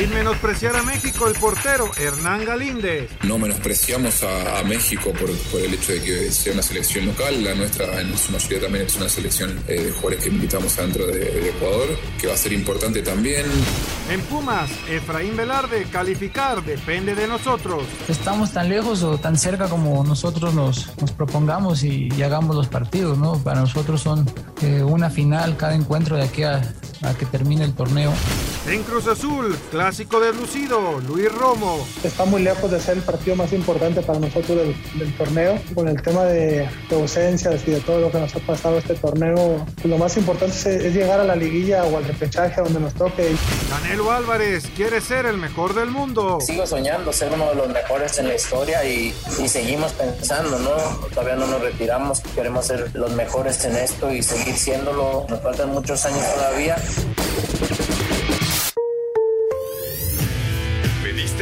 Sin menospreciar a México, el portero Hernán Galíndez. No menospreciamos a, a México por, por, el hecho de que sea una selección local. La nuestra, en su mayoría, también es una selección eh, de jugadores que invitamos adentro de, de, Ecuador, que va a ser importante también. En Pumas, Efraín Velarde, calificar depende de nosotros. Estamos tan lejos o tan cerca como nosotros nos, nos propongamos y, y, hagamos los partidos, ¿no? Para nosotros son eh, una final cada encuentro de aquí a, a que termine el torneo. En Cruz Azul, clásico deslucido, Luis Romo. Está muy lejos de ser el partido más importante para nosotros del, del torneo. Con el tema de, de, ausencias y de todo lo que nos ha pasado este torneo, lo más importante es, es, llegar a la liguilla o al repechaje donde nos toque. Canelo Álvarez quiere ser el mejor del mundo. Sigo soñando ser uno de los mejores en la historia y, y seguimos pensando, ¿no? Todavía no nos retiramos, queremos ser los mejores en esto y seguir siéndolo. Nos faltan muchos años todavía.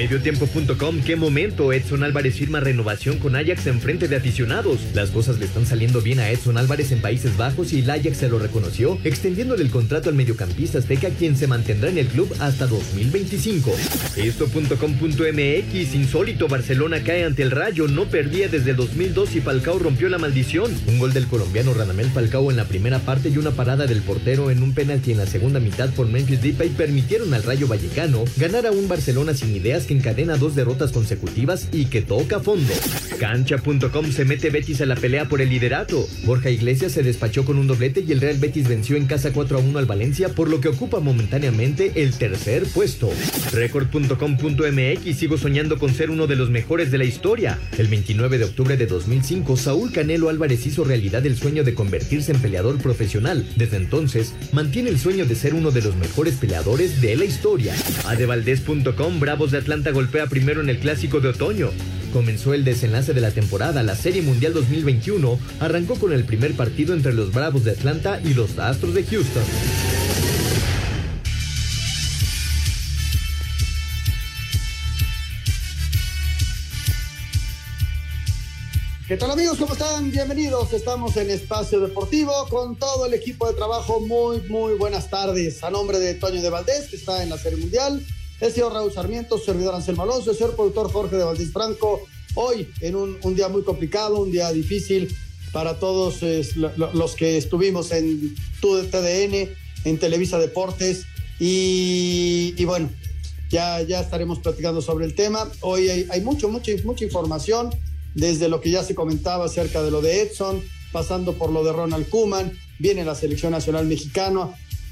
Mediotiempo.com, qué momento. Edson Álvarez firma renovación con Ajax en frente de aficionados. Las cosas le están saliendo bien a Edson Álvarez en Países Bajos y el Ajax se lo reconoció, extendiéndole el contrato al mediocampista azteca, quien se mantendrá en el club hasta 2025. Esto.com.mx, insólito, Barcelona cae ante el Rayo, no perdía desde 2002 y Falcao rompió la maldición. Un gol del colombiano Radamel Falcao en la primera parte y una parada del portero en un penalti en la segunda mitad por Memphis Depay permitieron al Rayo Vallecano ganar a un Barcelona sin ideas encadena dos derrotas consecutivas y que toca fondo. Cancha.com se mete Betis a la pelea por el liderato. Borja Iglesias se despachó con un doblete y el Real Betis venció en casa 4 a 1 al Valencia, por lo que ocupa momentáneamente el tercer puesto. Record.com.mx sigo soñando con ser uno de los mejores de la historia. El 29 de octubre de 2005, Saúl Canelo Álvarez hizo realidad el sueño de convertirse en peleador profesional. Desde entonces, mantiene el sueño de ser uno de los mejores peleadores de la historia. Adevaldez.com, Bravos de Atlanta golpea primero en el clásico de otoño. Comenzó el desenlace de la temporada. La Serie Mundial 2021 arrancó con el primer partido entre los Bravos de Atlanta y los Astros de Houston. ¿Qué tal amigos? ¿Cómo están? Bienvenidos. Estamos en Espacio Deportivo con todo el equipo de trabajo. Muy, muy buenas tardes. A nombre de Toño de Valdés, que está en la Serie Mundial el señor Raúl Sarmiento, servidor Anselmo Alonso, el señor productor Jorge de Valdés Franco. Hoy, en un, un, día muy complicado, un día difícil para todos lo, los que estuvimos en TUDN, en Televisa Deportes. Y, y, bueno, ya, ya estaremos platicando sobre el tema. Hoy hay, hay mucho, mucha, mucha información, desde lo que ya se comentaba acerca de lo de Edson, pasando por lo de Ronald Kuman, viene la selección nacional mexicana,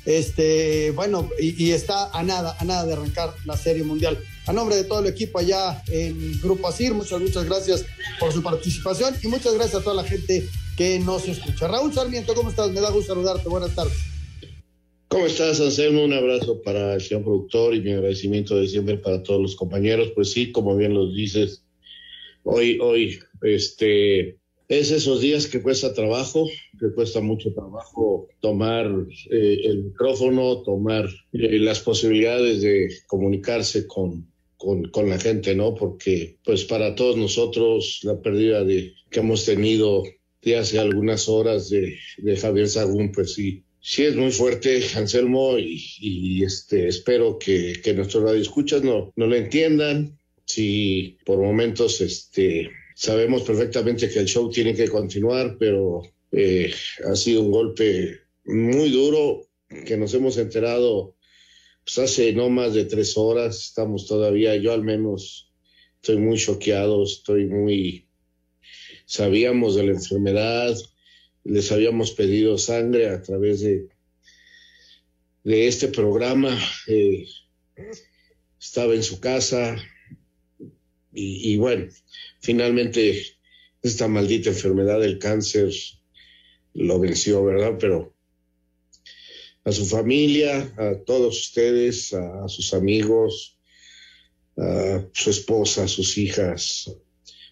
este, bueno, y, está a nada, a nada de arrancar la Serie Mundial. A nombre de todo el equipo allá en Grupo Asir, muchas, muchas gracias por su participación y muchas gracias a toda la gente que nos escucha. Raúl Sarmiento, ¿cómo estás? Me da gusto saludarte. Buenas tardes. ¿Cómo estás, Anselmo? Un abrazo para el señor productor y mi agradecimiento de siempre para todos los compañeros. Pues sí, como bien los dices, hoy, hoy, este, es esos días que cuesta trabajo, que cuesta mucho trabajo tomar eh, el micrófono, tomar eh, las posibilidades de comunicarse con, con, con, la gente, ¿no? Porque, pues, para todos nosotros, la pérdida de, que hemos tenido de hace algunas horas de, de Javier Sagún, pues sí, Sí, es muy fuerte, Anselmo, y, este, espero que, que nuestros radioescuchas no, no lo entiendan. Si por momentos este, sabemos perfectamente que el show tiene que continuar, pero eh, ha sido un golpe muy duro que nos hemos enterado pues, hace no más de tres horas. Estamos todavía, yo al menos estoy muy choqueado, estoy muy... Sabíamos de la enfermedad, les habíamos pedido sangre a través de, de este programa. Eh, estaba en su casa y, bueno, finalmente esta maldita enfermedad del cáncer lo venció, ¿verdad? Pero a su familia, a todos ustedes, a, sus amigos, a su esposa, a sus hijas,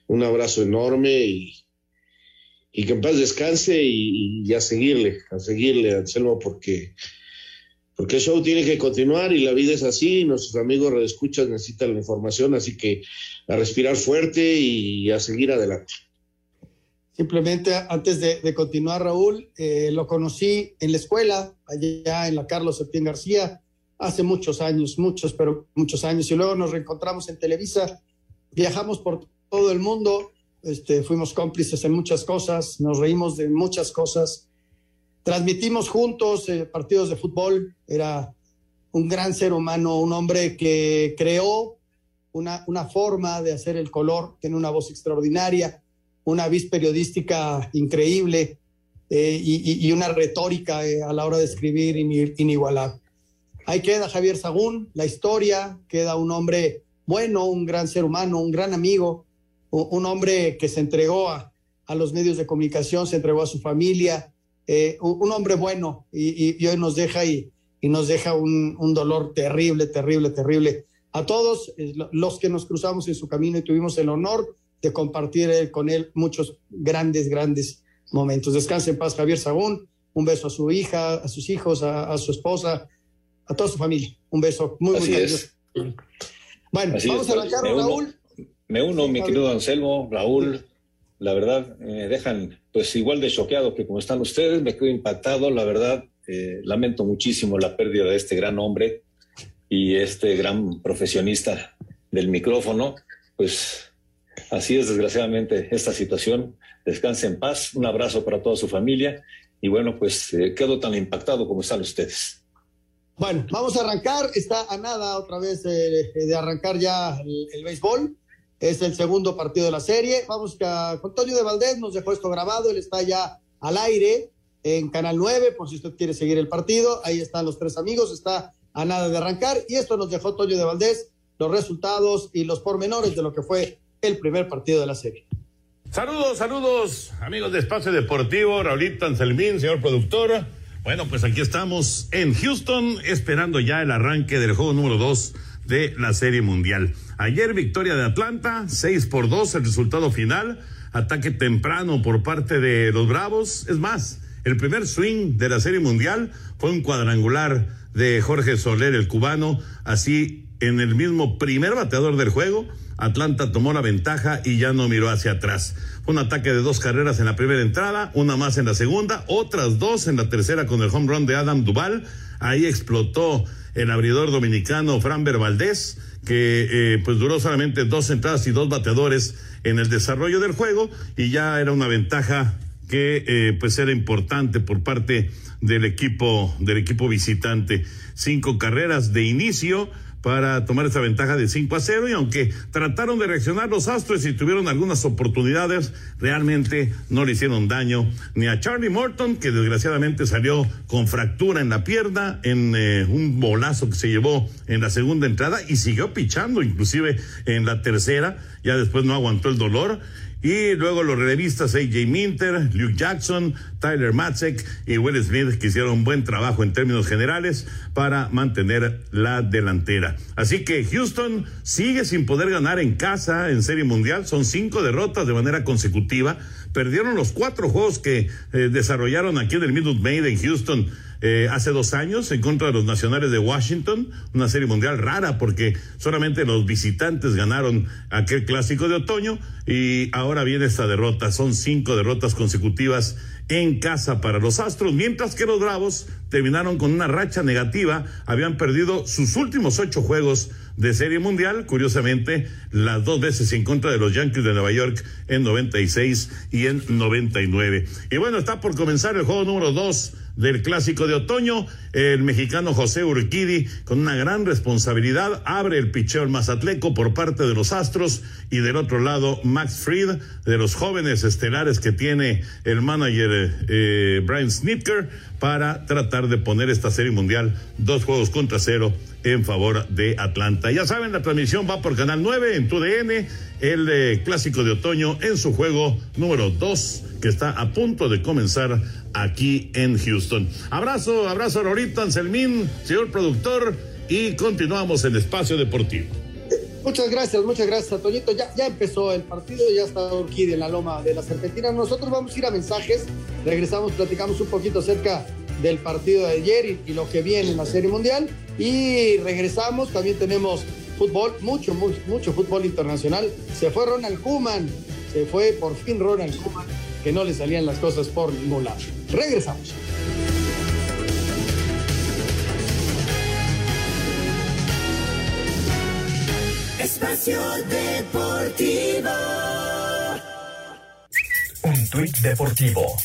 un abrazo enorme y, y que en paz descanse y, a seguirle, a seguirle, Anselmo, porque, porque el show tiene que continuar y la vida es así, nuestros amigos redescuchas necesitan la información, así que a respirar fuerte y a seguir adelante. Simplemente antes de, continuar, Raúl, eh, lo conocí en la escuela, allá en la Carlos Septién García, hace muchos años, muchos, pero muchos años, y luego nos reencontramos en Televisa, viajamos por todo el mundo, este, fuimos cómplices en muchas cosas, nos reímos de muchas cosas, transmitimos juntos eh, partidos de fútbol, era un gran ser humano, un hombre que creó una, una forma de hacer el color, tiene una voz extraordinaria, una vis periodística increíble eh, y, una retórica eh, a la hora de escribir inigualable. Ahí queda Javier Sagún, la historia, queda un hombre bueno, un gran ser humano, un gran amigo, un hombre que se entregó a, los medios de comunicación, se entregó a su familia, eh, un, hombre bueno y, hoy nos deja y, nos deja un, dolor terrible, terrible, terrible. A todos eh, los que nos cruzamos en su camino y tuvimos el honor de compartir con él muchos grandes, grandes momentos. Descanse en paz, Javier Sagún. Un beso a su hija, a sus hijos, a, su esposa, a toda su familia. Un beso muy, muy cariñoso. Bueno, vamos a arrancar, Raúl. Me uno, mi querido Anselmo, Raúl, la verdad, me dejan pues igual de choqueado que como están ustedes, me quedo impactado, la verdad, eh, lamento muchísimo la pérdida de este gran hombre y este gran profesionista del micrófono, pues así es desgraciadamente esta situación, descanse en paz, un abrazo para toda su familia y bueno, pues eh, quedo tan impactado como están ustedes. Bueno, vamos a arrancar, está a nada otra vez eh, de arrancar ya el béisbol. Es el segundo partido de la serie. Vamos a, Toño de Valdés, nos dejó esto grabado, él está ya al aire en Canal 9, por si usted quiere seguir el partido. Ahí están los tres amigos, está a nada de arrancar. Y esto nos dejó Toño de Valdés, los resultados y los pormenores de lo que fue el primer partido de la serie. Saludos, saludos, amigos de Espacio Deportivo, Raulito Anselmín, señor productor. Bueno, pues aquí estamos en Houston, esperando ya el arranque del juego número 2 de la Serie Mundial. Ayer victoria de Atlanta, 6 por 2 el resultado final, ataque temprano por parte de los Bravos. Es más, el primer swing de la Serie Mundial fue un cuadrangular de Jorge Soler, el cubano, así en el mismo primer bateador del juego. Atlanta tomó la ventaja y ya no miró hacia atrás. Fue un ataque de dos carreras en la primera entrada, una más en la segunda, otras dos en la tercera con el home run de Adam Duval. Ahí explotó el abridor dominicano Franber Valdés, que eh, pues duró solamente dos entradas y dos bateadores en el desarrollo del juego y ya era una ventaja que eh, pues era importante por parte del equipo del equipo visitante. Cinco carreras de inicio para tomar esa ventaja de 5 a 0 y aunque trataron de reaccionar los Astros y tuvieron algunas oportunidades, realmente no le hicieron daño ni a Charlie Morton, que desgraciadamente salió con fractura en la pierna en eh, un bolazo que se llevó en la segunda entrada y siguió pichando inclusive en la tercera, ya después no aguantó el dolor y luego los relevistas AJ Minter, Luke Jackson, Tyler Matzek y Will Smith que hicieron un buen trabajo en términos generales para mantener la delantera. Así que Houston sigue sin poder ganar en casa en Serie Mundial. Son cinco derrotas de manera consecutiva. Perdieron los cuatro juegos que eh, desarrollaron aquí en el Minute Maid en Houston eh, hace dos años en contra de los Nacionales de Washington, una serie mundial rara porque solamente los visitantes ganaron aquel clásico de otoño y ahora viene esta derrota. Son cinco derrotas consecutivas en casa para los Astros, mientras que los Bravos terminaron con una racha negativa, habían perdido sus últimos ocho juegos de Serie Mundial, curiosamente las dos veces en contra de los Yankees de Nueva York en 96 y en 99. Y bueno, está por comenzar el juego número dos del clásico de otoño. El mexicano José Urquidi, con una gran responsabilidad, abre el picheo Mazatleco por parte de los Astros y del otro lado Max Fried, de los jóvenes estelares que tiene el manager eh, Brian Snitker, para tratar de poner esta serie mundial dos juegos contra cero en favor de Atlanta. Ya saben, la transmisión va por Canal 9 en TUDN, el clásico de otoño en su juego número 2 que está a punto de comenzar aquí en Houston. Abrazo, abrazo Rorito Anselmín, señor productor, y continuamos en Espacio Deportivo. Muchas gracias, muchas gracias, Antonito. Ya, ya empezó el partido, ya está Urquidi en la loma de la serpentina. Nosotros vamos a ir a mensajes, regresamos, platicamos un poquito acerca del partido de ayer y, lo que viene en la Serie Mundial. Y regresamos, también tenemos fútbol, mucho, mucho, mucho fútbol internacional. Se fue Ronald Koeman, se fue por fin Ronald Koeman, que no le salían las cosas por ningún lado. Regresamos. Espacio Deportivo. Un tuit deportivo.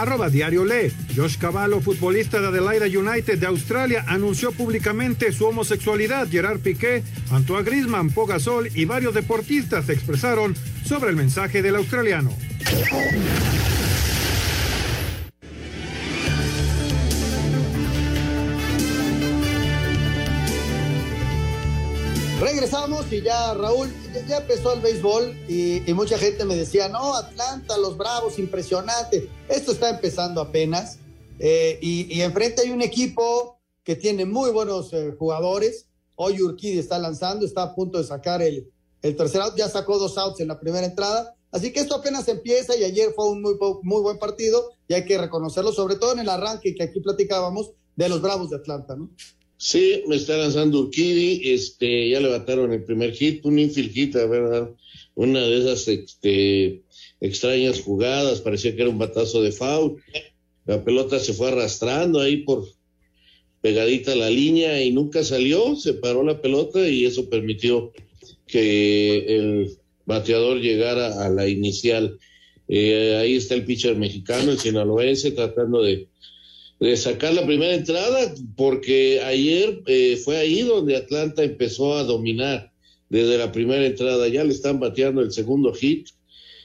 Arroba Diario Le. Josh Cavallo, futbolista de Adelaida United de Australia, anunció públicamente su homosexualidad. Gerard Piqué, Antoine Griezmann, Pogasol y varios deportistas se expresaron sobre el mensaje del australiano. Regresamos y ya Raúl, ya empezó el béisbol y, mucha gente me decía, no, Atlanta, los Bravos, impresionante. Esto está empezando apenas eh, y, enfrente hay un equipo que tiene muy buenos eh, jugadores. Hoy Urquidi está lanzando, está a punto de sacar el, el tercer out, ya sacó dos outs en la primera entrada. Así que esto apenas empieza y ayer fue un muy, muy buen partido y hay que reconocerlo, sobre todo en el arranque que aquí platicábamos de los Bravos de Atlanta, ¿no? Sí, me está lanzando Urquidi, este, ya levantaron el primer hit, un infield ¿verdad? Una de esas este, extrañas jugadas, parecía que era un batazo de foul. La pelota se fue arrastrando ahí por pegadita a la línea y nunca salió, se paró la pelota y eso permitió que el bateador llegara a la inicial. Eh, ahí está el pitcher mexicano, el sinaloense, tratando de de sacar la primera entrada, porque ayer eh, fue ahí donde Atlanta empezó a dominar desde la primera entrada. Ya le están bateando el segundo hit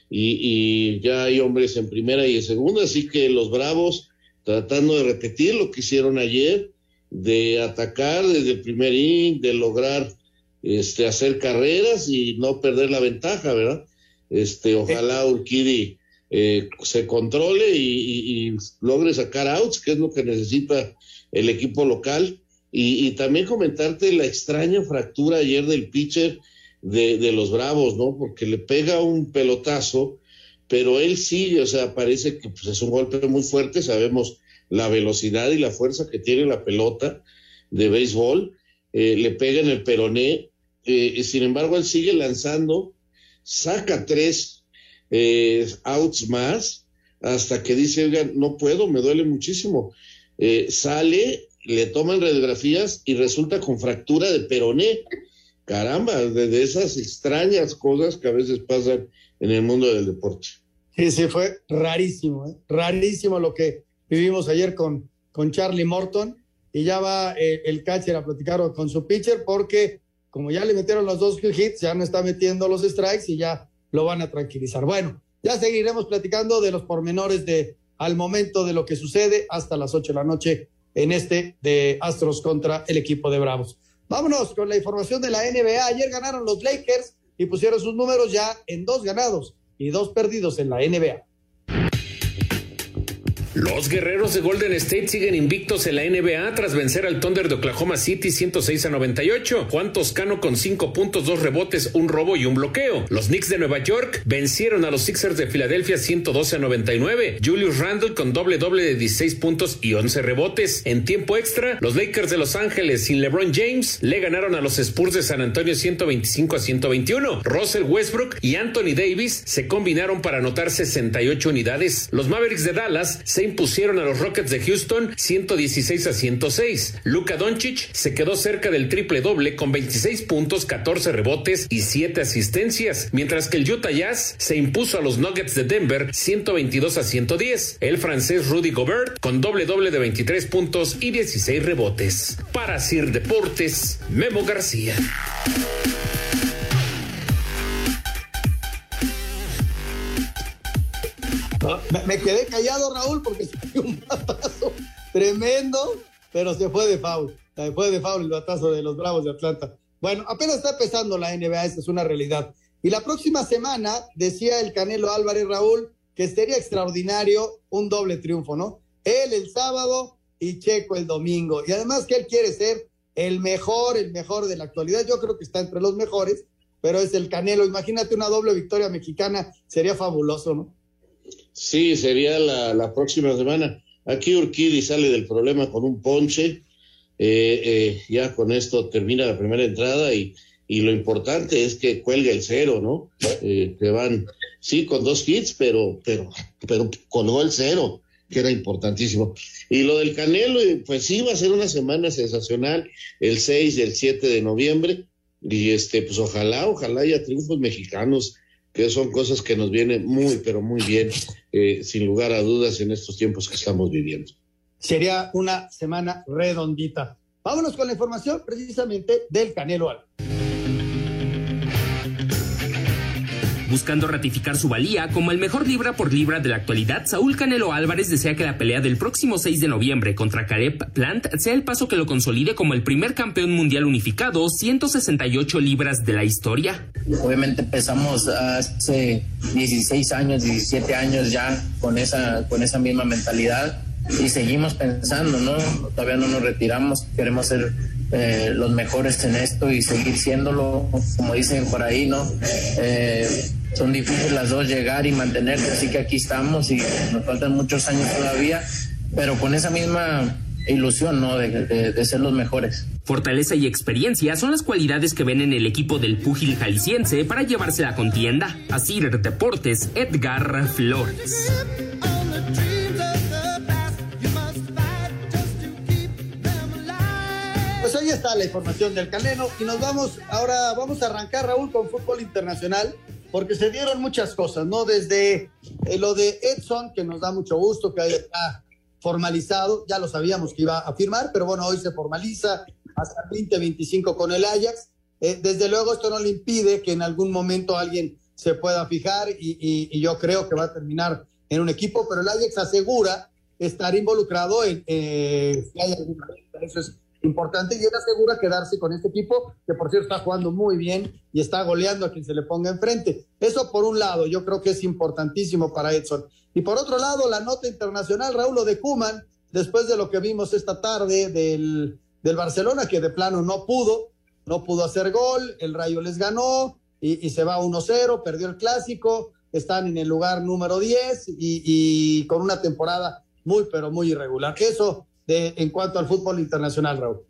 y, ya hay hombres en primera y en segunda, así que los Bravos tratando de repetir lo que hicieron ayer, de atacar desde el primer inning, de lograr este, hacer carreras y no perder la ventaja, ¿verdad? Este, ojalá Urquidi eh, se controle y, logre sacar outs, que es lo que necesita el equipo local. Y, también comentarte la extraña fractura ayer del pitcher de, los Bravos, ¿no? Porque le pega un pelotazo, pero él sigue, o sea, parece que pues, es un golpe muy fuerte, sabemos la velocidad y la fuerza que tiene la pelota de béisbol, eh, le pega en el peroné, eh, sin embargo él sigue lanzando, saca tres eh, outs más hasta que dice, oigan, no puedo, me duele muchísimo. Eh, sale, le toman radiografías y resulta con fractura de peroné. Caramba, de, esas extrañas cosas que a veces pasan en el mundo del deporte. Sí, sí, fue rarísimo, ¿eh? rarísimo lo que vivimos ayer con, con Charlie Morton. Y ya va eh, el catcher a platicar con su pitcher porque como ya le metieron los dos hits, ya no está metiendo los strikes y ya lo van a tranquilizar. Bueno, ya seguiremos platicando de los pormenores de al momento de lo que sucede hasta las 8 de la noche en este de Astros contra el equipo de Bravos. Vámonos con la información de la NBA. Ayer ganaron los Lakers y pusieron sus números ya en dos ganados y dos perdidos en la NBA. Los guerreros de Golden State siguen invictos en la NBA tras vencer al Thunder de Oklahoma City 106 a 98. Juan Toscano con 5 puntos, 2 rebotes, un robo y un bloqueo. Los Knicks de Nueva York vencieron a los Sixers de Filadelfia 112 a 99. Julius Randle con doble doble de 16 puntos y 11 rebotes. En tiempo extra, los Lakers de Los Ángeles sin LeBron James le ganaron a los Spurs de San Antonio 125 a 121. Russell Westbrook y Anthony Davis se combinaron para anotar 68 unidades. Los Mavericks de Dallas impusieron a los Rockets de Houston 116 a 106. Luka Doncic se quedó cerca del triple doble con 26 puntos, 14 rebotes y 7 asistencias, mientras que el Utah Jazz se impuso a los Nuggets de Denver 122 a 110. El francés Rudy Gobert con doble doble de 23 puntos y 16 rebotes. Para Sir Deportes, Memo García. Me, quedé callado, Raúl, porque dio un batazo tremendo, pero se fue de foul. Se fue de foul el batazo de los Bravos de Atlanta. Bueno, apenas está empezando la NBA, esa es una realidad. Y la próxima semana, decía el Canelo Álvarez Raúl, que sería extraordinario un doble triunfo, ¿no? Él el sábado y Checo el domingo. Y además que él quiere ser el mejor, el mejor de la actualidad. Yo creo que está entre los mejores, pero es el Canelo. Imagínate una doble victoria mexicana, sería fabuloso, ¿no? Sí, sería la, próxima semana. Aquí Urquidi sale del problema con un ponche. Eh, eh, ya con esto termina la primera entrada y, y lo importante es que cuelga el cero, ¿no? Eh, van, sí, con dos hits, pero, pero, pero colgó el cero, que era importantísimo. Y lo del Canelo, pues sí, va a ser una semana sensacional, el 6 y el 7 de noviembre. Y este, pues ojalá, ojalá haya triunfos mexicanos que son cosas que nos vienen muy, pero muy bien, eh, sin lugar a dudas, en estos tiempos que estamos viviendo. Sería una semana redondita. Vámonos con la información precisamente del Canelo Álvarez. Buscando ratificar su valía como el mejor libra por libra de la actualidad, Saúl Canelo Álvarez desea que la pelea del próximo 6 de noviembre contra Caleb Plant sea el paso que lo consolide como el primer campeón mundial unificado, 168 libras de la historia. Obviamente empezamos hace 16 años, 17 años ya con esa, con esa misma mentalidad y seguimos pensando, ¿no? Todavía no nos retiramos, queremos ser eh, los mejores en esto y seguir siéndolo, como dicen por ahí, ¿no? Eh, son difíciles las dos llegar y mantenerse, así que aquí estamos y nos faltan muchos años todavía, pero con esa misma ilusión, ¿no? De, ser los mejores. Fortaleza y experiencia son las cualidades que ven en el equipo del púgil jalisciense para llevarse la contienda. Así Deportes, Edgar Flores. Pues ahí está la información del Canelo y nos vamos, ahora vamos a arrancar Raúl con fútbol internacional porque se dieron muchas cosas, ¿no? Desde eh, lo de Edson, que nos da mucho gusto que haya formalizado, ya lo sabíamos que iba a firmar, pero bueno, hoy se formaliza hasta el 2025 con el Ajax. Eh, desde luego esto no le impide que en algún momento alguien se pueda fijar y, yo creo que va a terminar en un equipo, pero el Ajax asegura estar involucrado en eh, si hay alguna Eso es importante y él asegura quedarse con este equipo que por cierto está jugando muy bien y está goleando a quien se le ponga enfrente. Eso por un lado, yo creo que es importantísimo para Edson. Y por otro lado, la nota internacional, Raúl de Kuman, después de lo que vimos esta tarde del, del Barcelona, que de plano no pudo, no pudo hacer gol, el Rayo les ganó y, se va 1-0, perdió el clásico, están en el lugar número 10 y, y con una temporada muy, pero muy irregular. Eso de, en cuanto al fútbol internacional, Raúl.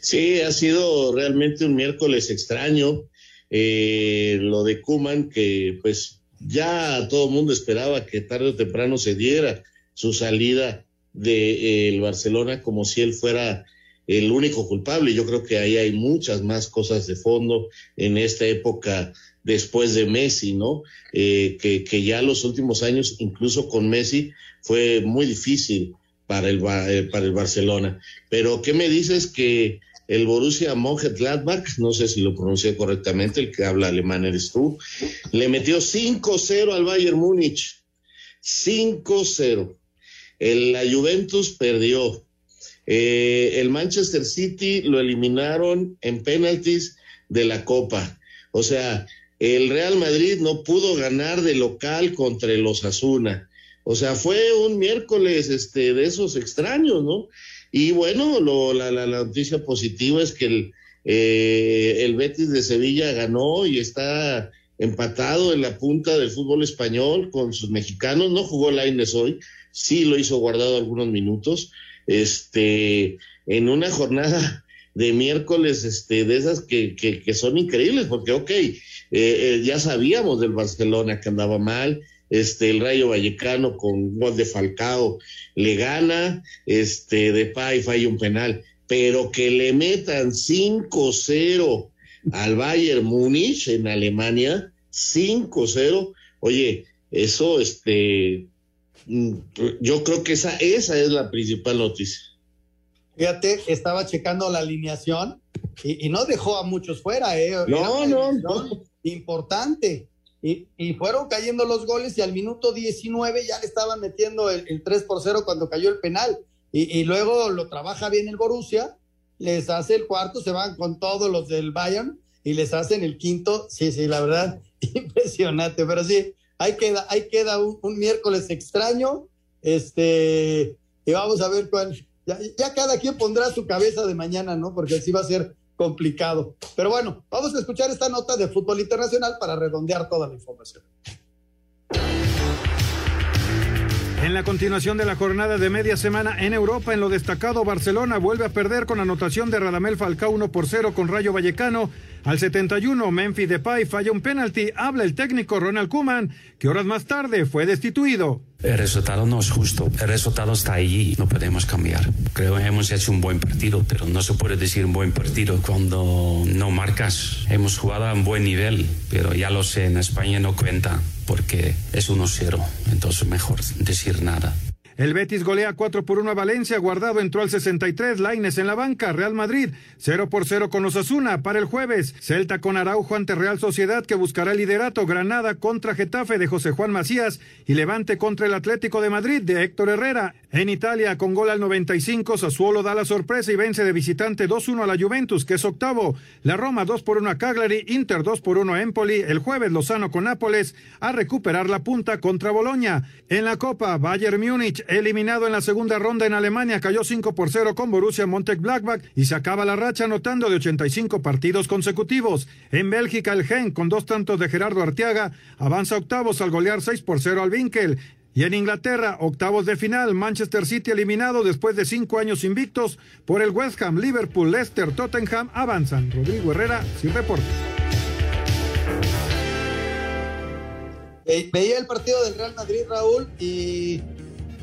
Sí, ha sido realmente un miércoles extraño. Eh, lo de Kuman, que pues ya todo el mundo esperaba que tarde o temprano se diera su salida del de, Barcelona como si él fuera el único culpable. Yo creo que ahí hay muchas más cosas de fondo en esta época después de Messi, ¿no? Eh, que, que ya los últimos años, incluso con Messi, fue muy difícil para el, eh, para el Barcelona. Pero, ¿qué me dices que el Borussia Mönchengladbach, no sé si lo pronuncié correctamente, el que habla alemán eres tú, le metió 5-0 al Bayern Múnich. 5-0. La Juventus perdió. Eh, el Manchester City lo eliminaron en penaltis de la Copa. O sea, el Real Madrid no pudo ganar de local contra el Osasuna. O sea, fue un miércoles este, de esos extraños, ¿no? Y bueno, lo, la, la, la, noticia positiva es que el, eh, el Betis de Sevilla ganó y está empatado en la punta del fútbol español con sus mexicanos. No jugó Laines hoy, sí lo hizo guardado algunos minutos. Este, en una jornada de miércoles, este, de esas que, que, que son increíbles, porque, ok, eh, eh, ya sabíamos del Barcelona que andaba mal, este, el Rayo Vallecano con gol de Falcao le gana, este, de Pay falla un penal, pero que le metan 5-0 al Bayern Múnich en Alemania, 5-0, oye, eso, este, mm, yo creo que esa, esa es la principal noticia. Fíjate, estaba checando la alineación y, y no dejó a muchos fuera, ¿eh? No, no, no. Importante. Y, y, fueron cayendo los goles y al minuto 19 ya le estaban metiendo el, el 3 por 0 cuando cayó el penal. Y, luego lo trabaja bien el Borussia, les hace el cuarto, se van con todos los del Bayern y les hacen el quinto. Sí, sí, la verdad, impresionante. Pero sí, ahí queda, ahí queda un, un miércoles extraño. Este, y vamos a ver cuál. Ya, ya cada quien pondrá su cabeza de mañana, ¿no? Porque así va a ser complicado. Pero bueno, vamos a escuchar esta nota de fútbol internacional para redondear toda la información. En la continuación de la jornada de media semana en Europa, en lo destacado, Barcelona vuelve a perder con anotación de Radamel Falcao 1 por 0 con Rayo Vallecano. Al 71, Memphis Depay falla un penalti. Habla el técnico Ronald Koeman, que horas más tarde fue destituido. El resultado no es justo. El resultado está allí. No podemos cambiar. Creo que hemos hecho un buen partido, pero no se puede decir un buen partido cuando no marcas. Hemos jugado a un buen nivel, pero ya lo sé, en España no cuenta porque es 1-0. Entonces mejor decir nada. El Betis golea 4 por 1 a Valencia, Guardado entró al 63, Laines en la banca, Real Madrid 0 por 0 con Osasuna para el jueves, Celta con Araujo ante Real Sociedad que buscará el liderato, Granada contra Getafe de José Juan Macías y Levante contra el Atlético de Madrid de Héctor Herrera. En Italia con gol al 95, Sassuolo da la sorpresa y vence de visitante 2-1 a la Juventus que es octavo, la Roma 2 por 1 a Cagliari, Inter 2 por 1 a Empoli, el jueves Lozano con Nápoles a recuperar la punta contra Boloña. En la Copa, Bayern Múnich eliminado en la segunda ronda en Alemania, cayó 5 por 0 con Borussia Montek-Blackback y se acaba la racha anotando de 85 partidos consecutivos. En Bélgica, el Gen, con dos tantos de Gerardo Arteaga, avanza octavos al golear 6 por 0 al Winkel. Y en Inglaterra, octavos de final, Manchester City eliminado después de cinco años invictos por el West Ham, Liverpool, Leicester, Tottenham avanzan. Rodrigo Herrera, sin reporte. Veía el partido del Real Madrid, Raúl, y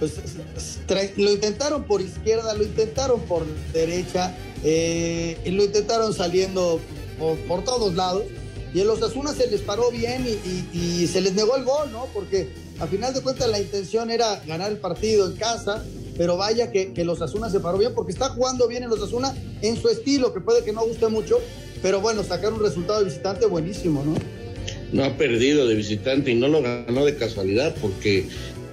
pues lo intentaron por izquierda, lo intentaron por derecha, eh, lo intentaron saliendo por, todos lados. Y en los Asuna se les paró bien y, se les negó el gol, ¿no? Porque a final de cuentas la intención era ganar el partido en casa, pero vaya que, que los Asuna se paró bien porque está jugando bien en los Asuna en su estilo, que puede que no guste mucho, pero bueno, sacar un resultado de visitante buenísimo, ¿no? No ha perdido de visitante y no lo ganó de casualidad porque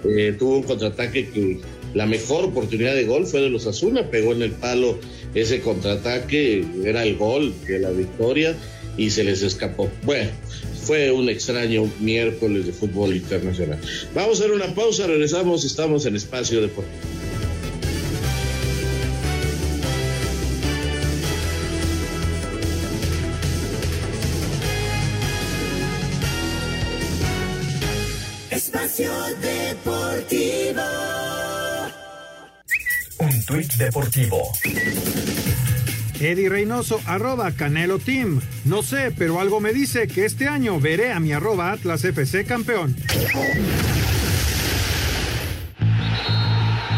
eh, tuvo un contraataque que la mejor oportunidad de gol fue de los Asuna, pegó en el palo ese contraataque, era el gol de la victoria y se les escapó. Bueno, fue un extraño miércoles de fútbol internacional. Vamos a hacer una pausa, regresamos, estamos en Espacio Deportivo. Espacio Deportivo. Un tuit deportivo. Eddie Reynoso, arroba Canelo Team. No sé, pero algo me dice que este año veré a mi arroba Atlas FC campeón.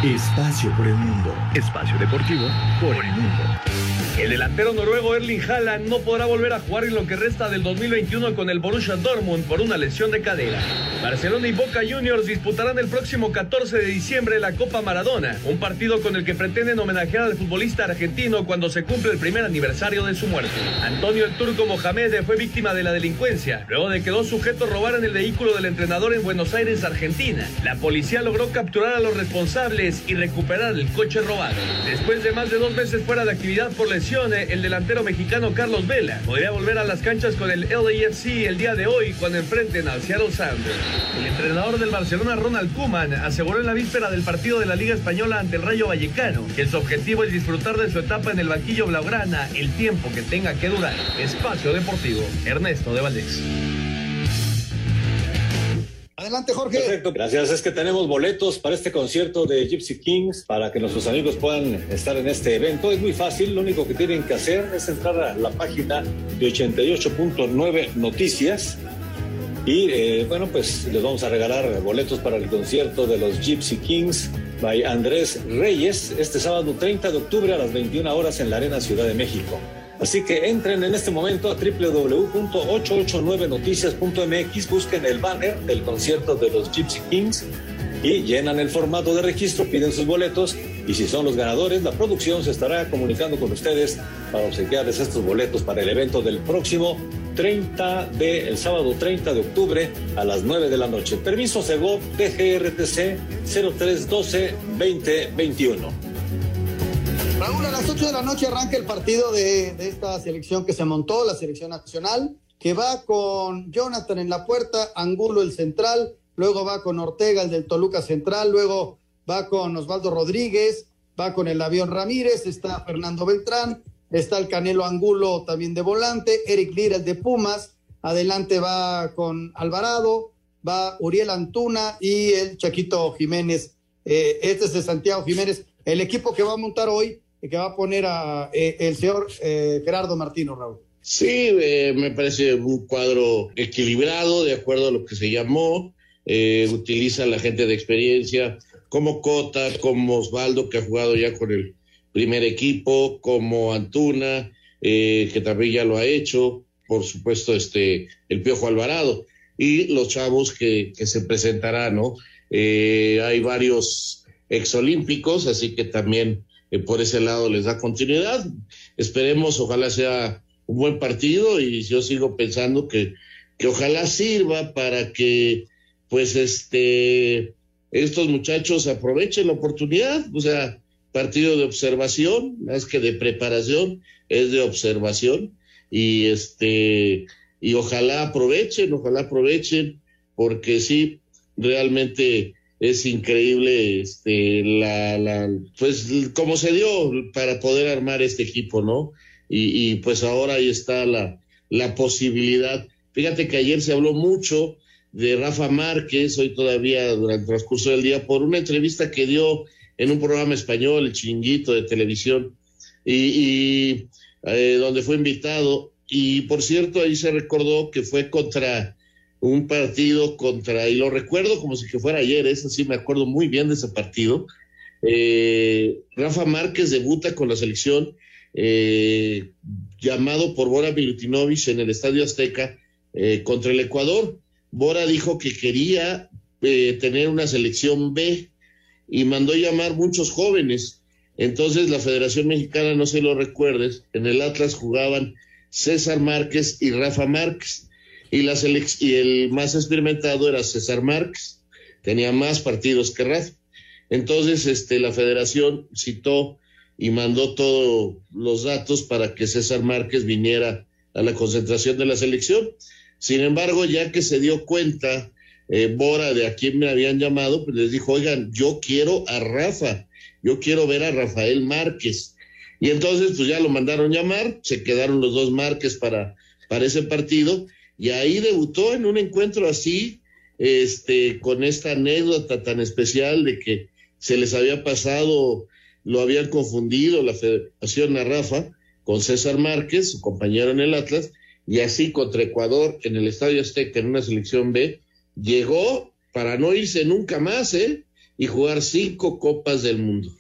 Espacio por el mundo. Espacio deportivo por el mundo. El delantero noruego Erling Haaland no podrá volver a jugar en lo que resta del 2021 con el Borussia Dortmund por una lesión de cadera. Barcelona y Boca Juniors disputarán el próximo 14 de diciembre la Copa Maradona, un partido con el que pretenden homenajear al futbolista argentino cuando se cumple el primer aniversario de su muerte. Antonio el Turco Mohamed fue víctima de la delincuencia, luego de que dos sujetos robaran el vehículo del entrenador en Buenos Aires, Argentina. La policía logró capturar a los responsables y recuperar el coche robado. Después de más de dos meses fuera de actividad por lesión, el delantero mexicano Carlos Vela podría volver a las canchas con el LAFC el día de hoy cuando enfrenten al Seattle Sounders. El entrenador del Barcelona, Ronald Koeman, aseguró en la víspera del partido de la Liga Española ante el Rayo Vallecano que su objetivo es disfrutar de su etapa en el banquillo blaugrana el tiempo que tenga que durar. Espacio Deportivo, Ernesto de Valdés. Adelante, Jorge. Perfecto, gracias. Es que tenemos boletos para este concierto de Gypsy Kings para que nuestros amigos puedan estar en este evento. Es muy fácil, lo único que tienen que hacer es entrar a la página de 88.9 Noticias. Y eh, bueno, pues les vamos a regalar boletos para el concierto de los Gypsy Kings by Andrés Reyes este sábado 30 de octubre a las 21 horas en la Arena Ciudad de México. Así que entren en este momento a www.889noticias.mx, busquen el banner del concierto de los Gypsy Kings y llenan el formato de registro, piden sus boletos y si son los ganadores, la producción se estará comunicando con ustedes para obsequiarles estos boletos para el evento del próximo 30 de el sábado 30 de octubre a las 9 de la noche. Permiso Segov DGRTC 0312 2021. Raúl, a las 8 de la noche arranca el partido de, esta selección que se montó, la selección nacional, que va con Jonathan en la puerta, Angulo el central, luego va con Ortega el del Toluca central, luego va con Osvaldo Rodríguez, va con el avión Ramírez, está Fernando Beltrán, está el Canelo Angulo también de volante, Eric Lira el de Pumas, adelante va con Alvarado, va Uriel Antuna y el Chaquito Jiménez. Eh, este es de Santiago Jiménez. El equipo que va a montar hoy que va a poner a eh, el señor eh, Gerardo Martino, Raúl. Sí, eh, me parece un cuadro equilibrado, de acuerdo a lo que se llamó. Eh, utiliza la gente de experiencia, como Cota, como Osvaldo, que ha jugado ya con el primer equipo, como Antuna, que también ya lo ha hecho, por supuesto, este, el Piojo Alvarado, y los chavos que, que se presentarán, ¿no? Hay varios exolímpicos, así que también eh, por ese lado les da continuidad. Esperemos, ojalá sea un buen partido y yo sigo pensando que, que ojalá sirva para que pues este estos muchachos aprovechen la oportunidad, o sea, partido de observación, más que de preparación, es de observación y este y ojalá aprovechen, ojalá aprovechen porque sí realmente es increíble este la, la pues cómo se dio para poder armar este equipo, ¿no? Y, y pues ahora ahí está la, la posibilidad. Fíjate que ayer se habló mucho de Rafa Márquez, hoy todavía durante el transcurso del día, por una entrevista que dio en un programa español, el chinguito de televisión, y, y eh, donde fue invitado. Y por cierto, ahí se recordó que fue contra un partido contra, y lo recuerdo como si que fuera ayer, eso sí me acuerdo muy bien de ese partido. Eh, Rafa Márquez debuta con la selección eh, llamado por Bora Milutinovich en el Estadio Azteca eh, contra el Ecuador. Bora dijo que quería eh, tener una selección B y mandó llamar muchos jóvenes. Entonces la Federación Mexicana, no se lo recuerdes, en el Atlas jugaban César Márquez y Rafa Márquez y, la y el más experimentado era César Márquez, tenía más partidos que Rafa. Entonces, este, la federación citó y mandó todos los datos para que César Márquez viniera a la concentración de la selección. Sin embargo, ya que se dio cuenta eh, Bora de a quién me habían llamado, pues les dijo, oigan, yo quiero a Rafa, yo quiero ver a Rafael Márquez. Y entonces, pues ya lo mandaron llamar, se quedaron los dos Márquez para, para ese partido, y ahí debutó en un encuentro así, este, con esta anécdota tan especial de que se les había pasado, lo habían confundido la Federación a Rafa con César Márquez, su compañero en el Atlas, y así contra Ecuador en el Estadio Azteca en una selección B, llegó para no irse nunca más, ¿eh? Y jugar cinco copas del mundo.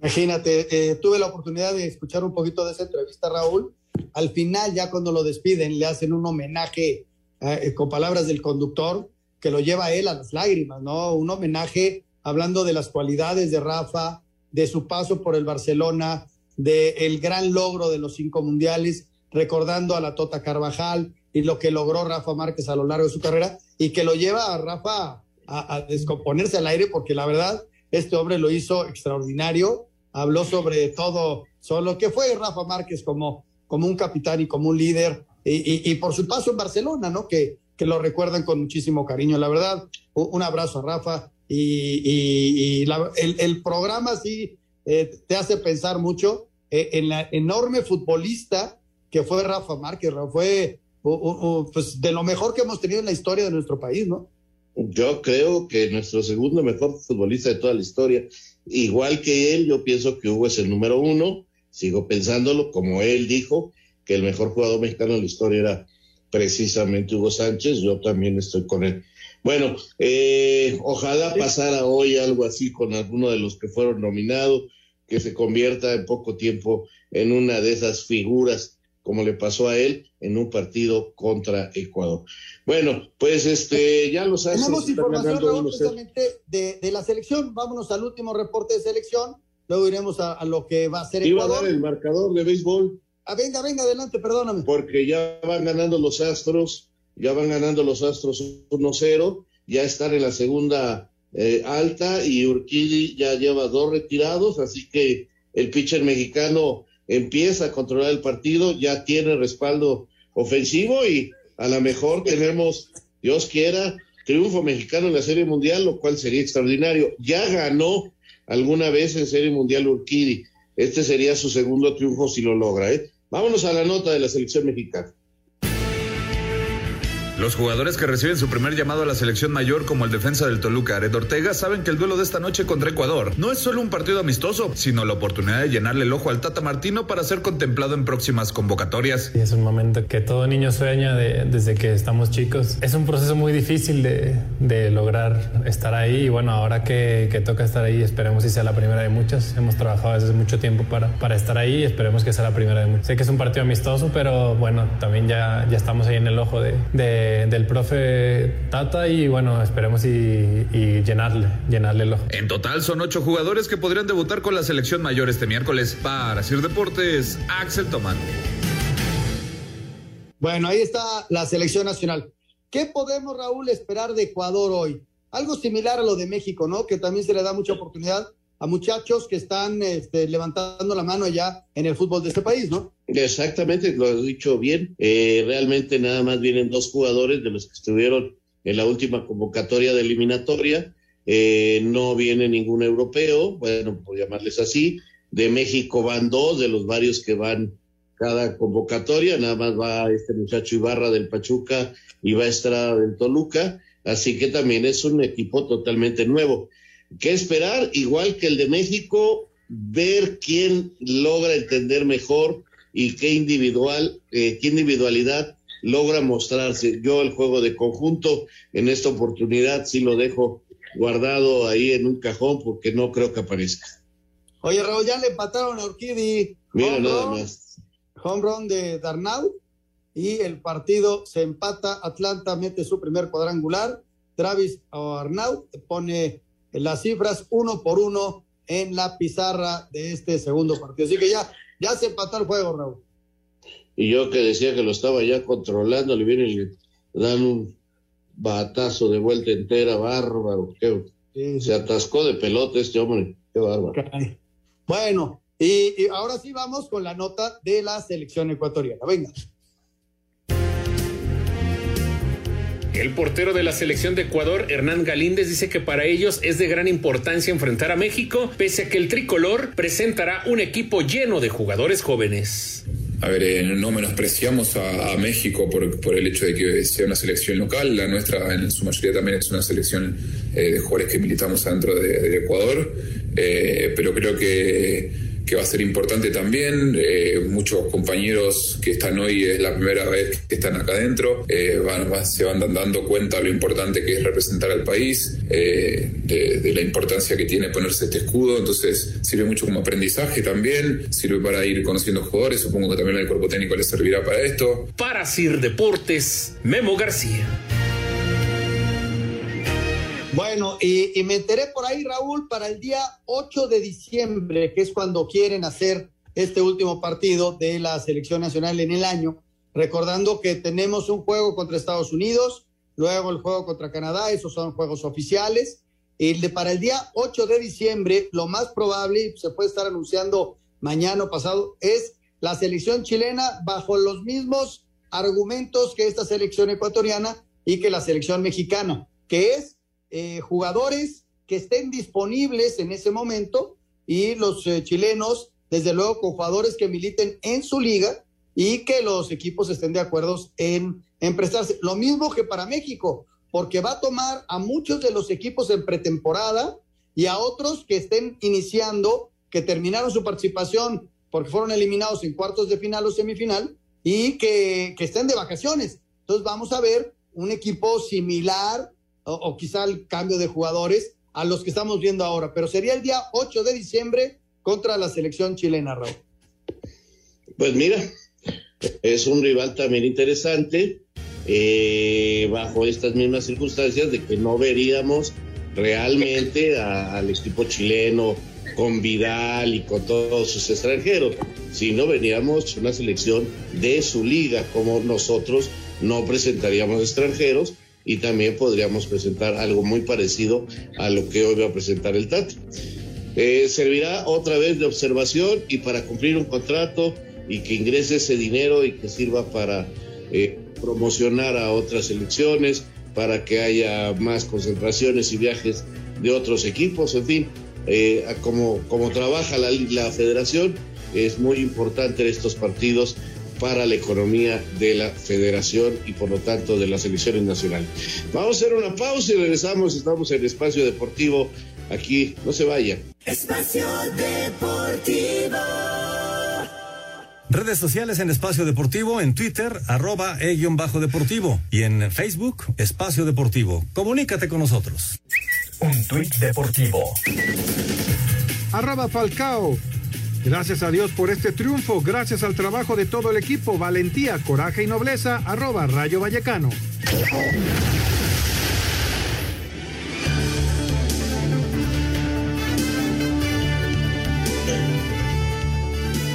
Imagínate, eh, tuve la oportunidad de escuchar un poquito de esa entrevista, Raúl. Al final, ya cuando lo despiden, le hacen un homenaje eh, con palabras del conductor que lo lleva a él a las lágrimas, ¿no? Un homenaje hablando de las cualidades de Rafa, de su paso por el Barcelona, del el gran logro de los cinco mundiales, recordando a la Tota Carvajal y lo que logró Rafa Márquez a lo largo de su carrera y que lo lleva a Rafa a, a descomponerse al aire porque la verdad, este hombre lo hizo extraordinario, habló sobre todo, sobre lo que fue Rafa Márquez como, como un capitán y como un líder y, y, y por su paso en Barcelona, ¿no? Que, que lo recuerdan con muchísimo cariño. La verdad, un abrazo a Rafa y, el, programa sí eh, te hace pensar mucho eh, en la enorme futbolista que fue Rafa Márquez. Fue pues, de lo mejor que hemos tenido en la historia de nuestro país, ¿no? Yo creo que nuestro segundo mejor futbolista de toda la historia, igual que él, yo pienso que Hugo es el número uno, sigo pensándolo, como él dijo, que el mejor jugador mexicano de la historia era precisamente Hugo Sánchez, yo también estoy con él. Bueno, eh, ojalá pasara hoy algo así con alguno de los que fueron nominados, que se convierta en poco tiempo en una de esas figuras como le pasó a él en un partido contra Ecuador. Bueno, pues este, ya lo sabes. Tenemos información precisamente de, de, la selección. Vámonos al último reporte de selección. Luego iremos a, lo que va a ser Ecuador. Iba a dar el marcador de béisbol. Ah, venga, venga, adelante, perdóname. Porque ya van ganando los Astros, ya van ganando los Astros 1-0, ya están en la segunda eh, alta y Urquidi ya lleva dos retirados, así que el pitcher mexicano empieza a controlar el partido, ya tiene respaldo ofensivo y a lo mejor tenemos, Dios quiera, triunfo mexicano en la Serie Mundial, lo cual sería extraordinario. Ya ganó alguna vez en Serie Mundial Urquidi. Este sería su segundo triunfo si lo logra. ¿eh? Vámonos a la nota de la selección mexicana. Los jugadores que reciben su primer llamado a la selección mayor como el defensa del Toluca, Ared Ortega, saben que el duelo de esta noche contra Ecuador no es solo un partido amistoso, sino la oportunidad de llenarle el ojo al Tata Martino para ser contemplado en próximas convocatorias. Es un momento que todo niño sueña desde que estamos chicos. Es un proceso muy difícil de, lograr estar ahí y bueno, ahora que, toca estar ahí, esperemos que sea la primera de muchas. Hemos trabajado desde mucho tiempo para, para estar ahí y esperemos que sea la primera de muchas. Sé que es un partido amistoso, pero bueno, también ya, ya estamos ahí en el ojo de del profe Tata y bueno, esperemos y, llenarle, llenarle el ojo. En total son ocho jugadores que podrían debutar con la selección mayor este miércoles. Para Sir Deportes, Axel Tomán. Bueno, ahí está la selección nacional. ¿Qué podemos, Raúl, esperar de Ecuador hoy? Algo similar a lo de México, ¿no? Que también se le da mucha oportunidad a muchachos que están este, levantando la mano ya en el fútbol de este país, ¿no? Exactamente, lo has dicho bien. Eh, realmente nada más vienen dos jugadores de los que estuvieron en la última convocatoria de eliminatoria. Eh, no viene ningún europeo, bueno, por llamarles así. De México van dos de los varios que van cada convocatoria. Nada más va este muchacho Ibarra del Pachuca y va Estrada del Toluca. Así que también es un equipo totalmente nuevo. ¿Qué esperar? Igual que el de México, ver quién logra entender mejor y qué individual, eh, qué individualidad logra mostrarse. Yo el juego de conjunto en esta oportunidad sí lo dejo guardado ahí en un cajón porque no creo que aparezca. Oye, Raúl, ya le empataron a Urquidi. Mira, nada más. Home run de Darnau y el partido se empata. Atlanta mete su primer cuadrangular. Travis Arnaud pone las cifras uno por uno en la pizarra de este segundo partido. Así que ya, ya se empató el juego, Raúl. Y yo que decía que lo estaba ya controlando, le viene y le dan un batazo de vuelta entera, bárbaro. Se atascó de pelota este hombre, qué bárbaro. Bueno, y, y ahora sí vamos con la nota de la selección ecuatoriana. Venga. El portero de la selección de Ecuador, Hernán Galíndez, dice que para ellos es de gran importancia enfrentar a México, pese a que el tricolor presentará un equipo lleno de jugadores jóvenes. A ver, eh, no menospreciamos a, México por, el hecho de que sea una selección local. La nuestra, en su mayoría, también es una selección eh, de jugadores que militamos dentro de, Ecuador. Eh, pero creo que que va a ser importante también. Eh, muchos compañeros que están hoy es la primera vez que están acá adentro, eh, se van dando cuenta de lo importante que es representar al país, eh, de, la importancia que tiene ponerse este escudo, entonces sirve mucho como aprendizaje también, sirve para ir conociendo jugadores, supongo que también el cuerpo técnico les servirá para esto. Para Sir Deportes, Memo García. Bueno, y, me enteré por ahí, Raúl, para el día 8 de diciembre, que es cuando quieren hacer este último partido de la selección nacional en el año, recordando que tenemos un juego contra Estados Unidos, luego el juego contra Canadá, esos son juegos oficiales. Y de, para el día 8 de diciembre, lo más probable, se puede estar anunciando mañana o pasado, es la selección chilena bajo los mismos argumentos que esta selección ecuatoriana y que la selección mexicana, que es eh, jugadores que estén disponibles en ese momento y los eh, chilenos, desde luego, con jugadores que militen en su liga y que los equipos estén de acuerdo en, en prestarse. Lo mismo que para México, porque va a tomar a muchos de los equipos en pretemporada y a otros que estén iniciando, que terminaron su participación porque fueron eliminados en cuartos de final o semifinal y que, que estén de vacaciones. Entonces vamos a ver un equipo similar o, quizá el cambio de jugadores a los que estamos viendo ahora, pero sería el día 8 de diciembre contra la selección chilena, Raúl. Pues mira, es un rival también interesante, eh, bajo estas mismas circunstancias de que no veríamos realmente al equipo chileno con Vidal y con todos sus extranjeros, sino veríamos una selección de su liga, como nosotros no presentaríamos extranjeros y también podríamos presentar algo muy parecido a lo que hoy va a presentar el Tata. Eh, servirá otra vez de observación y para cumplir un contrato y que ingrese ese dinero y que sirva para eh, promocionar a otras selecciones, para que haya más concentraciones y viajes de otros equipos, en fin, eh, como, como trabaja la, la federación, es muy importante estos partidos para la economía de la federación y por lo tanto de las selecciones nacionales. Vamos a hacer una pausa y regresamos, estamos en Espacio Deportivo, aquí, no se vayan. Espacio Deportivo. Redes sociales en Espacio Deportivo, en Twitter, arroba e-deportivo y en Facebook, Espacio Deportivo. Comunícate con nosotros. Un tuit deportivo. Arroba Falcao. Gracias a Dios por este triunfo, gracias al trabajo de todo el equipo, valentía, coraje y nobleza, arroba Rayo Vallecano.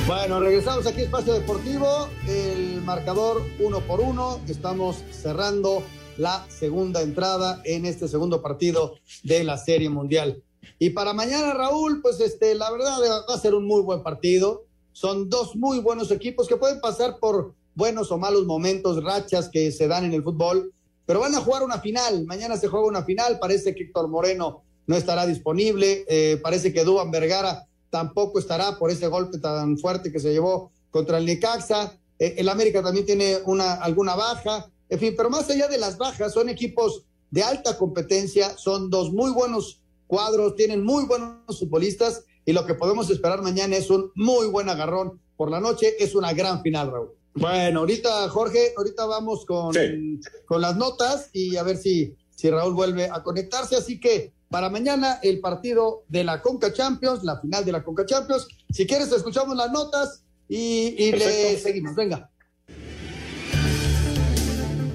Bueno, regresamos aquí a Espacio Deportivo, el marcador uno por uno, estamos cerrando la segunda entrada en este segundo partido de la Serie Mundial. Y para mañana, Raúl, pues este, la verdad va a ser un muy buen partido. Son dos muy buenos equipos que pueden pasar por buenos o malos momentos, rachas que se dan en el fútbol, pero van a jugar una final. Mañana se juega una final. Parece que Héctor Moreno no estará disponible. eh, parece que Duban Vergara tampoco estará por ese golpe tan fuerte que se llevó contra el Necaxa. Eh, el América también tiene una, alguna baja. En fin, pero más allá de las bajas, son equipos de alta competencia, son dos muy buenos cuadros, tienen muy buenos futbolistas y lo que podemos esperar mañana es un muy buen agarrón por la noche, es una gran final, Raúl. Bueno, ahorita, Jorge, ahorita vamos con, con las notas y a ver si, si Raúl vuelve a conectarse. Así que para mañana el partido de la Conca Champions, la final de la Conca Champions. Si quieres, escuchamos las notas y, y le seguimos. Venga.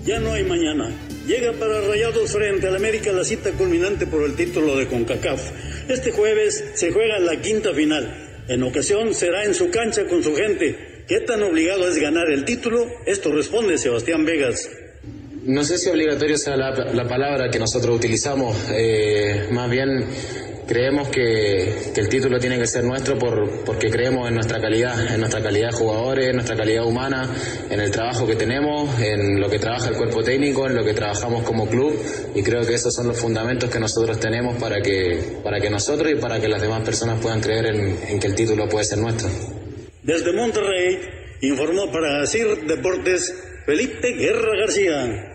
Ya no hay mañana. Llega para Rayados frente al América la cita culminante por el título de CONCACAF. Este jueves se juega la quinta final. En ocasión será en su cancha con su gente. ¿Qué tan obligado es ganar el título? Esto responde Sebastián Vegas. No sé si obligatorio sea la, la palabra que nosotros utilizamos, eh, más bien creemos que, que el título tiene que ser nuestro por, porque creemos en nuestra calidad, en nuestra calidad de jugadores, en nuestra calidad humana, en el trabajo que tenemos, en lo que trabaja el cuerpo técnico, en lo que trabajamos como club y creo que esos son los fundamentos que nosotros tenemos para que, para que nosotros y para que las demás personas puedan creer en, en que el título puede ser nuestro. Desde Monterrey informó para CIR Deportes Felipe Guerra García.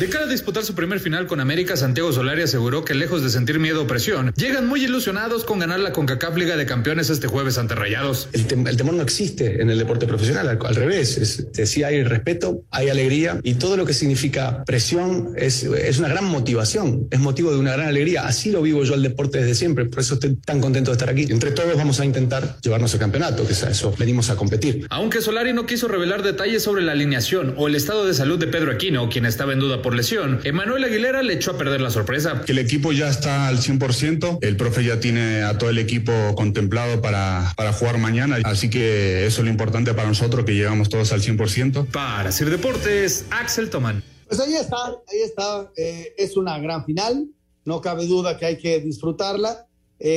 De cara a disputar su primer final con América, Santiago Solari aseguró que lejos de sentir miedo o presión, llegan muy ilusionados con ganar la CONCACAF Liga de Campeones este jueves ante Rayados. El, tem- el temor no existe en el deporte profesional, al, al revés. Es, este, sí hay respeto, hay alegría y todo lo que significa presión es, es una gran motivación, es motivo de una gran alegría. Así lo vivo yo al deporte desde siempre, por eso estoy tan contento de estar aquí. Entre todos vamos a intentar llevarnos el campeonato, que es a eso venimos a competir. Aunque Solari no quiso revelar detalles sobre la alineación o el estado de salud de Pedro Aquino, quien estaba en duda por lesión, Emanuel Aguilera le echó a perder la sorpresa. Que el equipo ya está al 100%, el profe ya tiene a todo el equipo contemplado para, para jugar mañana, así que eso es lo importante para nosotros, que llegamos todos al 100%. Para Sir Deportes, Axel Tomán. Pues ahí está, ahí está. Eh, es una gran final, no cabe duda que hay que disfrutarla.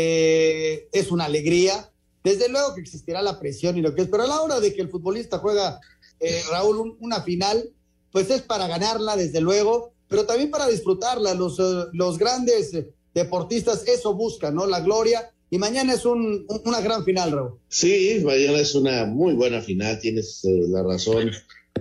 Eh, es una alegría. Desde luego que existirá la presión y lo que es, pero a la hora de que el futbolista juega, eh, Raúl, un- una final, pues es para ganarla, desde luego, pero también para disfrutarla. Los, eh, los grandes deportistas eso buscan, ¿no? La gloria. Y mañana es un, una gran final, Raúl. Sí, mañana es una muy buena final, tienes eh, la razón.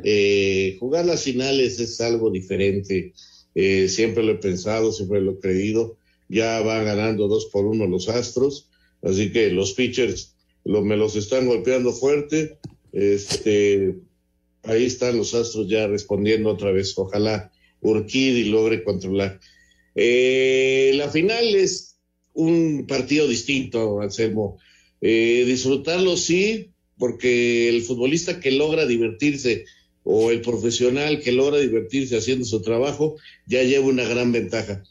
Eh, jugar las finales es algo diferente. Eh, siempre lo he pensado, siempre lo he creído. Ya van ganando dos por uno los Astros, así que los pitchers lo, me los están golpeando fuerte. Este, ahí están los Astros ya respondiendo otra vez. Ojalá Urquidi logre controlar. Eh, la final es un partido distinto, Anselmo. Eh, disfrutarlo sí, porque el futbolista que logra divertirse o el profesional que logra divertirse haciendo su trabajo ya lleva una gran ventaja.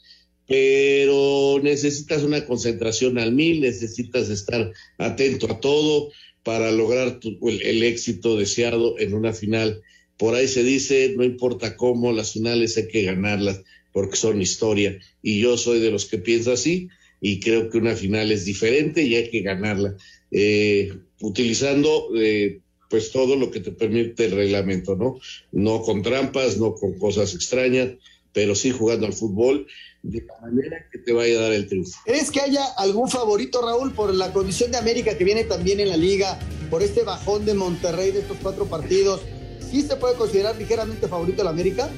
Pero necesitas una concentración al mil, necesitas estar atento a todo para lograr el, el éxito deseado en una final. Por ahí se dice, no importa cómo, las finales hay que ganarlas porque son historia. Y yo soy de los que piensa así y creo que una final es diferente y hay que ganarla, eh, utilizando eh, pues todo lo que te permite el reglamento, ¿no? No con trampas, no con cosas extrañas, pero sí jugando al fútbol de la manera que te vaya a dar el triunfo. ¿Crees que haya algún favorito, Raúl, por la condición de América que viene también en la liga, por este bajón de Monterrey de estos cuatro partidos? ¿Sí se puede considerar ligeramente favorito el América?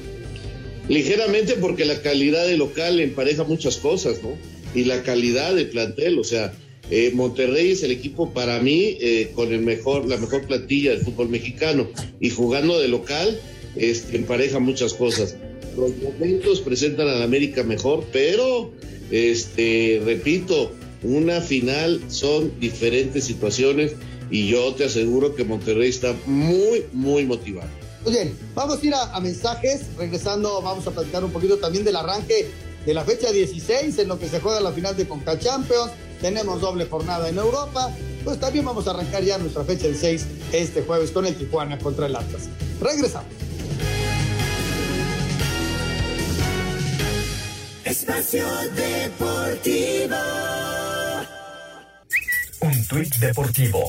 Ligeramente porque la calidad de local empareja muchas cosas, ¿no? Y la calidad de plantel, o sea, eh, Monterrey es el equipo para mí eh, con el mejor, la mejor plantilla del fútbol mexicano y jugando de local este, empareja muchas cosas. Los momentos presentan a la América mejor, pero este, repito, una final son diferentes situaciones y yo te aseguro que Monterrey está muy, muy motivado. Muy bien, vamos a ir a, a, mensajes. Regresando, vamos a platicar un poquito también del arranque de la fecha 16 en lo que se juega la final de Conca Champions. Tenemos doble jornada en Europa. Pues también vamos a arrancar ya nuestra fecha 6 este jueves con el Tijuana contra el Atlas. Regresamos. Espacio Deportivo. Un tuit deportivo.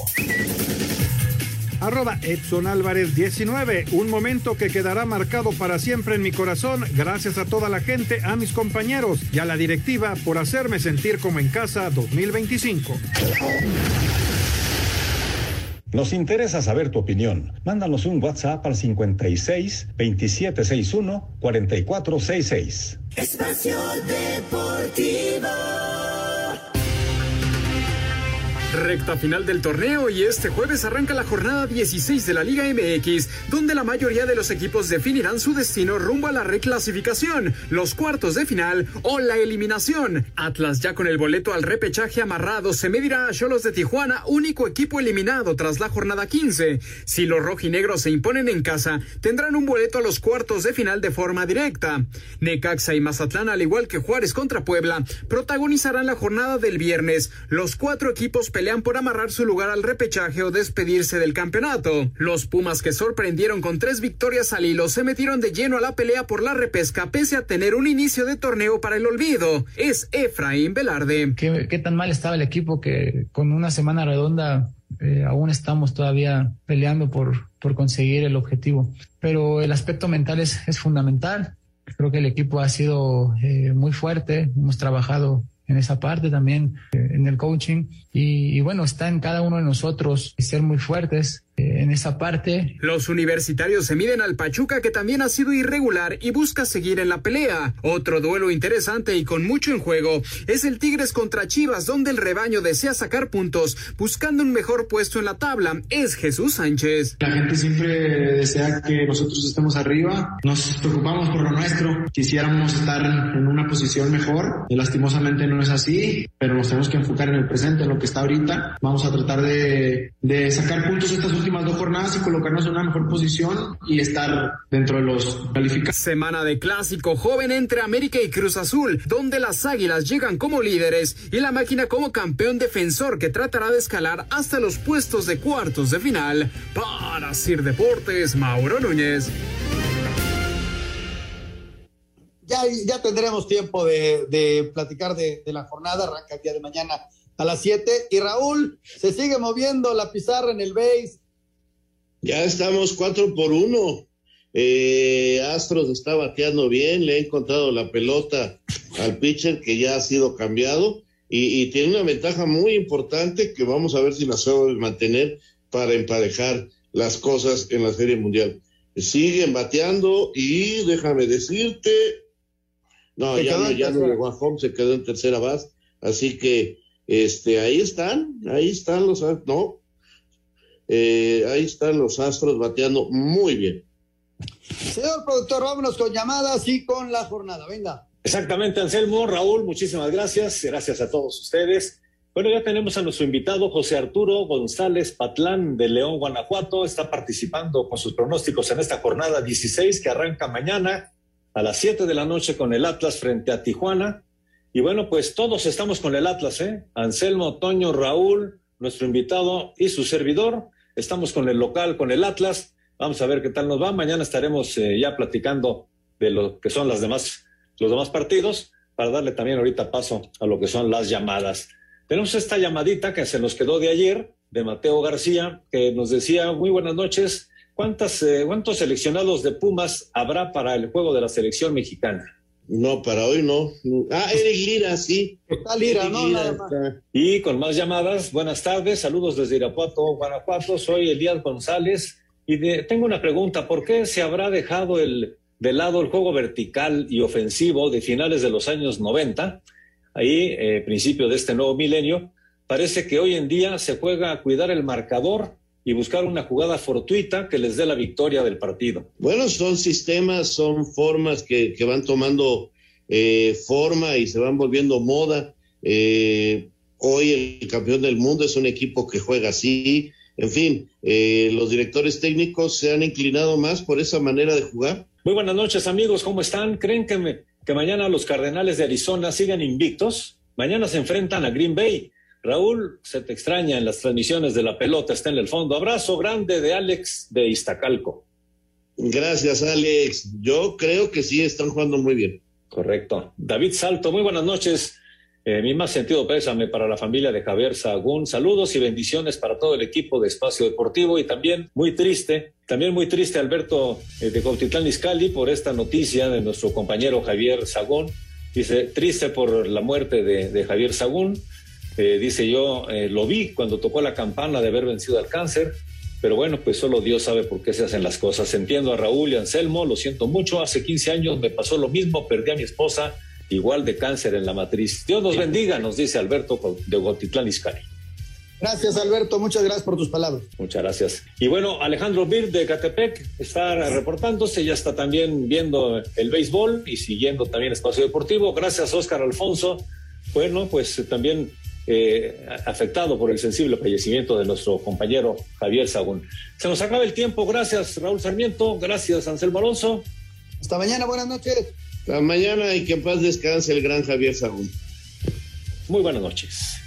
Arroba Edson Álvarez 19, un momento que quedará marcado para siempre en mi corazón, gracias a toda la gente, a mis compañeros y a la directiva por hacerme sentir como en casa 2025. Nos interesa saber tu opinión. Mándanos un WhatsApp al 56 2761 4466. Espacio Deportivo. Recta final del torneo y este jueves arranca la jornada 16 de la Liga MX, donde la mayoría de los equipos definirán su destino rumbo a la reclasificación, los cuartos de final o la eliminación. Atlas ya con el boleto al repechaje amarrado se medirá a Cholos de Tijuana, único equipo eliminado tras la jornada 15. Si los rojinegros se imponen en casa, tendrán un boleto a los cuartos de final de forma directa. Necaxa y Mazatlán, al igual que Juárez contra Puebla, protagonizarán la jornada del viernes. Los cuatro equipos pelean por amarrar su lugar al repechaje o despedirse del campeonato. Los Pumas que sorprendieron con tres victorias al hilo se metieron de lleno a la pelea por la repesca pese a tener un inicio de torneo para el olvido. Es Efraín Velarde. ¿Qué, tan mal estaba el equipo que con una semana redonda eh, aún estamos todavía peleando por, por conseguir el objetivo. Pero el aspecto mental es, es fundamental. Creo que el equipo ha sido eh, muy fuerte, hemos trabajado en esa parte también, eh, en el coaching. Y, y, bueno, está en cada uno de nosotros ser muy fuertes eh, en esa parte. Los universitarios se miden al Pachuca, que también ha sido irregular y busca seguir en la pelea. Otro duelo interesante y con mucho en juego es el Tigres contra Chivas, donde el rebaño desea sacar puntos, buscando un mejor puesto en la tabla. Es Jesús Sánchez. La gente siempre desea que nosotros estemos arriba. Nos preocupamos por lo nuestro. Quisiéramos estar en una posición mejor. Lastimosamente no es así, pero nos tenemos que enfocar en el presente, en lo que está ahorita. Vamos a tratar de, de sacar puntos estas últimas dos jornadas y colocarnos en una mejor posición y estar dentro de los calificados. Semana de clásico joven entre América y Cruz Azul, donde las Águilas llegan como líderes y la máquina como campeón defensor que tratará de escalar hasta los puestos de cuartos de final. Para Sir Deportes, Mauro Núñez ya, ya tendremos tiempo de, de platicar de, de, la jornada, arranca el día de mañana a las 7. Y Raúl, se sigue moviendo la pizarra en el base. Ya estamos 4 por 1. Eh, Astros está bateando bien, le ha encontrado la pelota al pitcher que ya ha sido cambiado y, y tiene una ventaja muy importante que vamos a ver si la sabe mantener para emparejar las cosas en la Serie Mundial. Siguen bateando y déjame decirte, no, Se ya no, ya no llegó a home, se quedó en tercera base, así que este, ahí están, ahí están los, no, eh, ahí están los Astros bateando muy bien. Señor productor, vámonos con llamadas y con la jornada. Venga. Exactamente, Anselmo, Raúl, muchísimas gracias. Gracias a todos ustedes. Bueno, ya tenemos a nuestro invitado José Arturo González Patlán de León, Guanajuato. Está participando con sus pronósticos en esta jornada 16 que arranca mañana a las 7 de la noche con el Atlas frente a Tijuana. Y bueno, pues todos estamos con el Atlas, ¿eh? Anselmo, Toño, Raúl, nuestro invitado y su servidor. Estamos con el local, con el Atlas. Vamos a ver qué tal nos va. Mañana estaremos eh, ya platicando de lo que son las demás, los demás partidos para darle también ahorita paso a lo que son las llamadas. Tenemos esta llamadita que se nos quedó de ayer de Mateo García que nos decía muy buenas noches. ¿Cuántas, eh, ¿Cuántos seleccionados de Pumas habrá para el juego de la selección mexicana? No, para hoy no. Ah, Eric Lira, sí. Está Lira, Eric ¿no? Lira está. Y con más llamadas, buenas tardes, saludos desde Irapuato, Guanajuato, soy Elías González y de- tengo una pregunta, ¿por qué se habrá dejado el, de lado el juego vertical y ofensivo de finales de los años 90? Ahí, eh, principio de este nuevo milenio, parece que hoy en día se juega a cuidar el marcador y buscar una jugada fortuita que les dé la victoria del partido. Bueno, son sistemas, son formas que, que van tomando eh, forma y se van volviendo moda. Eh, hoy el campeón del mundo es un equipo que juega así. En fin, eh, los directores técnicos se han inclinado más por esa manera de jugar. Muy buenas noches, amigos. ¿Cómo están? ¿Creen que, me- que mañana los Cardenales de Arizona sigan invictos? Mañana se enfrentan a Green Bay. Raúl, se te extraña en las transmisiones de la pelota, está en el fondo. Abrazo grande de Alex de Iztacalco. Gracias, Alex. Yo creo que sí están jugando muy bien. Correcto. David Salto, muy buenas noches. Eh, mi más sentido pésame para la familia de Javier Sagún. Saludos y bendiciones para todo el equipo de Espacio Deportivo y también muy triste, también muy triste Alberto eh, de Cautitlán Izcalli por esta noticia de nuestro compañero Javier Sagún. Dice, triste por la muerte de, de Javier Sagún. Eh, dice yo, eh, lo vi cuando tocó la campana de haber vencido al cáncer. Pero bueno, pues solo Dios sabe por qué se hacen las cosas. Entiendo a Raúl y Anselmo, lo siento mucho. Hace 15 años me pasó lo mismo, perdí a mi esposa, igual de cáncer en la matriz. Dios nos bendiga, nos dice Alberto de Gotitlán Izcalli. Gracias, Alberto. Muchas gracias por tus palabras. Muchas gracias. Y bueno, Alejandro Bir de Catepec está reportándose, ya está también viendo el béisbol y siguiendo también Espacio Deportivo. Gracias, Oscar Alfonso. Bueno, pues también eh, afectado por el sensible fallecimiento de nuestro compañero Javier Sagún. Se nos acaba el tiempo. Gracias, Raúl Sarmiento. Gracias, Anselmo Alonso. Hasta mañana, buenas noches. Hasta mañana y que en paz descanse el gran Javier Sagún. Muy buenas noches.